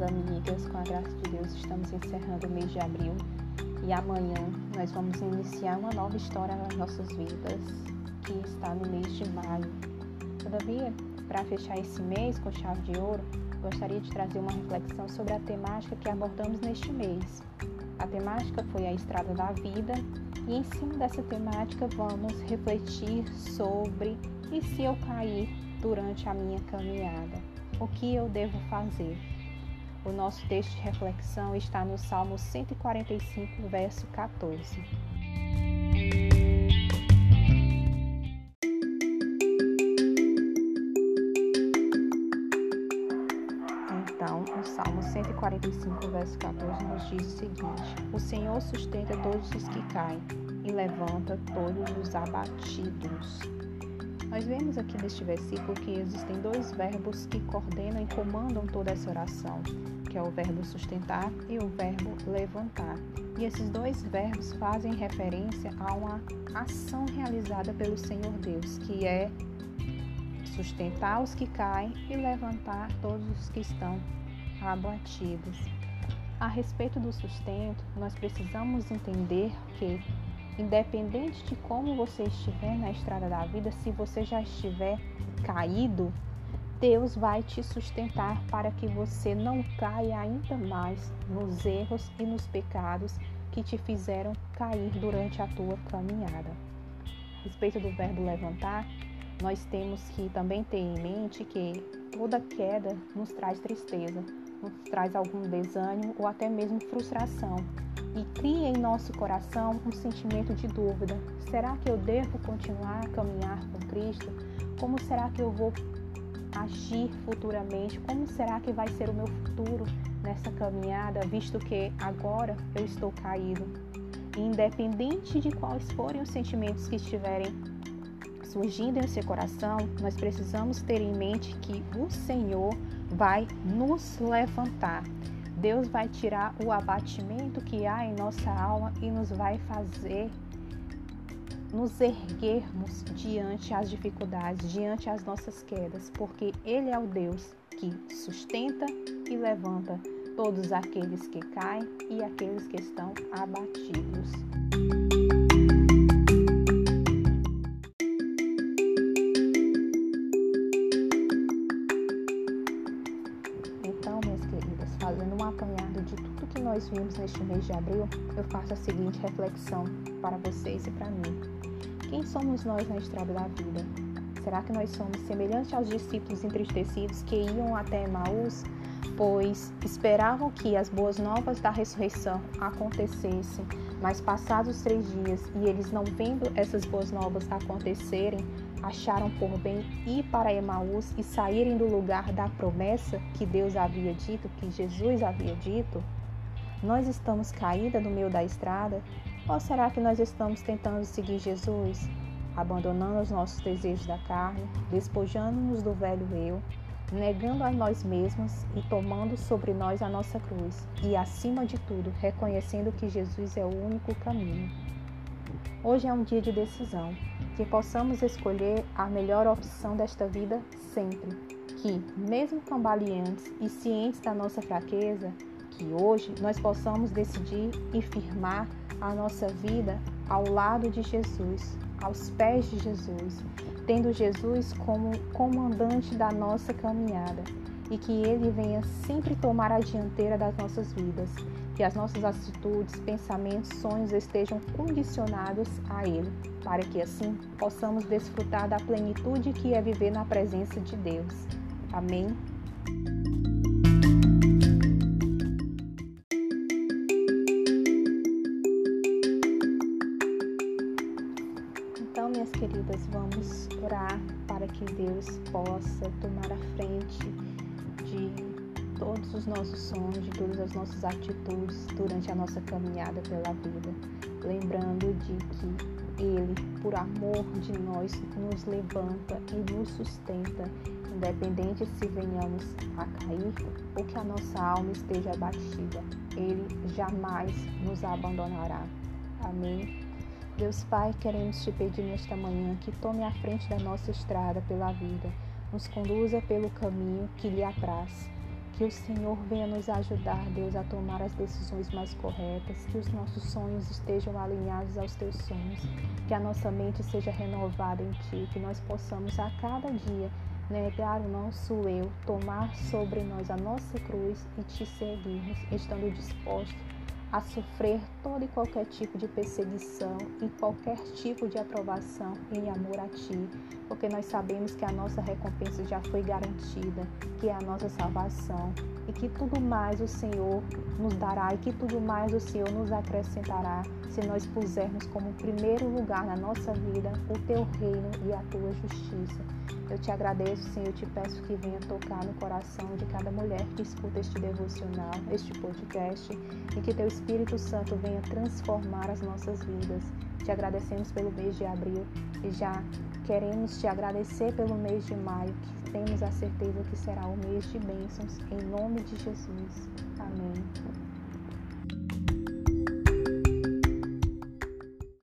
amigas, com a graça de Deus, estamos encerrando o mês de abril e amanhã nós vamos iniciar uma nova história nas nossas vidas, que está no mês de maio. Todavia, para fechar esse mês com chave de ouro, gostaria de trazer uma reflexão sobre a temática que abordamos neste mês. A temática foi a estrada da vida e em cima dessa temática vamos refletir sobre e se eu cair durante a minha caminhada. O que eu devo fazer? O nosso texto de reflexão está no Salmo 145, verso 14. Então, o Salmo 145, verso 14 nos diz o seguinte: O Senhor sustenta todos os que caem e levanta todos os abatidos. Nós vemos aqui neste versículo que existem dois verbos que coordenam e comandam toda essa oração, que é o verbo sustentar e o verbo levantar. E esses dois verbos fazem referência a uma ação realizada pelo Senhor Deus, que é sustentar os que caem e levantar todos os que estão abatidos. A respeito do sustento, nós precisamos entender que Independente de como você estiver na estrada da vida, se você já estiver caído, Deus vai te sustentar para que você não caia ainda mais nos erros e nos pecados que te fizeram cair durante a tua caminhada. A respeito do verbo levantar, nós temos que também ter em mente que toda queda nos traz tristeza, nos traz algum desânimo ou até mesmo frustração e cria em nosso coração um sentimento de dúvida: será que eu devo continuar a caminhar com Cristo? Como será que eu vou agir futuramente? Como será que vai ser o meu futuro nessa caminhada, visto que agora eu estou caído? independente de quais forem os sentimentos que estiverem surgindo em seu coração, nós precisamos ter em mente que o Senhor vai nos levantar. Deus vai tirar o abatimento que há em nossa alma e nos vai fazer nos erguermos diante as dificuldades, diante as nossas quedas, porque Ele é o Deus que sustenta e levanta todos aqueles que caem e aqueles que estão abatidos. Vimos neste mês de abril, eu faço a seguinte reflexão para vocês e para mim. Quem somos nós na estrada da vida? Será que nós somos semelhantes aos discípulos entristecidos que iam até Emaús, pois esperavam que as boas novas da ressurreição acontecessem, mas passados três dias e eles não vendo essas boas novas acontecerem, acharam por bem ir para Emaús e saírem do lugar da promessa que Deus havia dito, que Jesus havia dito? Nós estamos caída no meio da estrada? Ou será que nós estamos tentando seguir Jesus, abandonando os nossos desejos da carne, despojando-nos do velho eu, negando a nós mesmos e tomando sobre nós a nossa cruz, e acima de tudo, reconhecendo que Jesus é o único caminho? Hoje é um dia de decisão, que possamos escolher a melhor opção desta vida sempre, que, mesmo cambaleantes e cientes da nossa fraqueza, que hoje nós possamos decidir e firmar a nossa vida ao lado de Jesus, aos pés de Jesus, tendo Jesus como comandante da nossa caminhada e que Ele venha sempre tomar a dianteira das nossas vidas, que as nossas atitudes, pensamentos, sonhos estejam condicionados a Ele, para que assim possamos desfrutar da plenitude que é viver na presença de Deus. Amém. Minhas queridas, vamos orar para que Deus possa tomar a frente de todos os nossos sonhos, de todas as nossas atitudes durante a nossa caminhada pela vida. Lembrando de que Ele, por amor de nós, nos levanta e nos sustenta, independente se venhamos a cair ou que a nossa alma esteja abatida. Ele jamais nos abandonará. Amém. Deus Pai, queremos te pedir nesta manhã que tome a frente da nossa estrada pela vida, nos conduza pelo caminho que lhe apraz. Que o Senhor venha nos ajudar, Deus, a tomar as decisões mais corretas, que os nossos sonhos estejam alinhados aos teus sonhos, que a nossa mente seja renovada em ti, que nós possamos a cada dia negar o nosso eu, tomar sobre nós a nossa cruz e te seguirmos, estando dispostos a sofrer todo e qualquer tipo de perseguição e qualquer tipo de aprovação em amor a Ti, porque nós sabemos que a nossa recompensa já foi garantida, que é a nossa salvação e que tudo mais o Senhor nos dará e que tudo mais o Senhor nos acrescentará se nós pusermos como primeiro lugar na nossa vida o Teu reino e a Tua justiça. Eu te agradeço, Senhor, eu te peço que venha tocar no coração de cada mulher que escuta este devocional, este podcast, e que Teu Espírito Santo venha transformar as nossas vidas. Te agradecemos pelo mês de abril e já queremos te agradecer pelo mês de maio, que temos a certeza que será o mês de bênçãos, em nome de Jesus. Amém.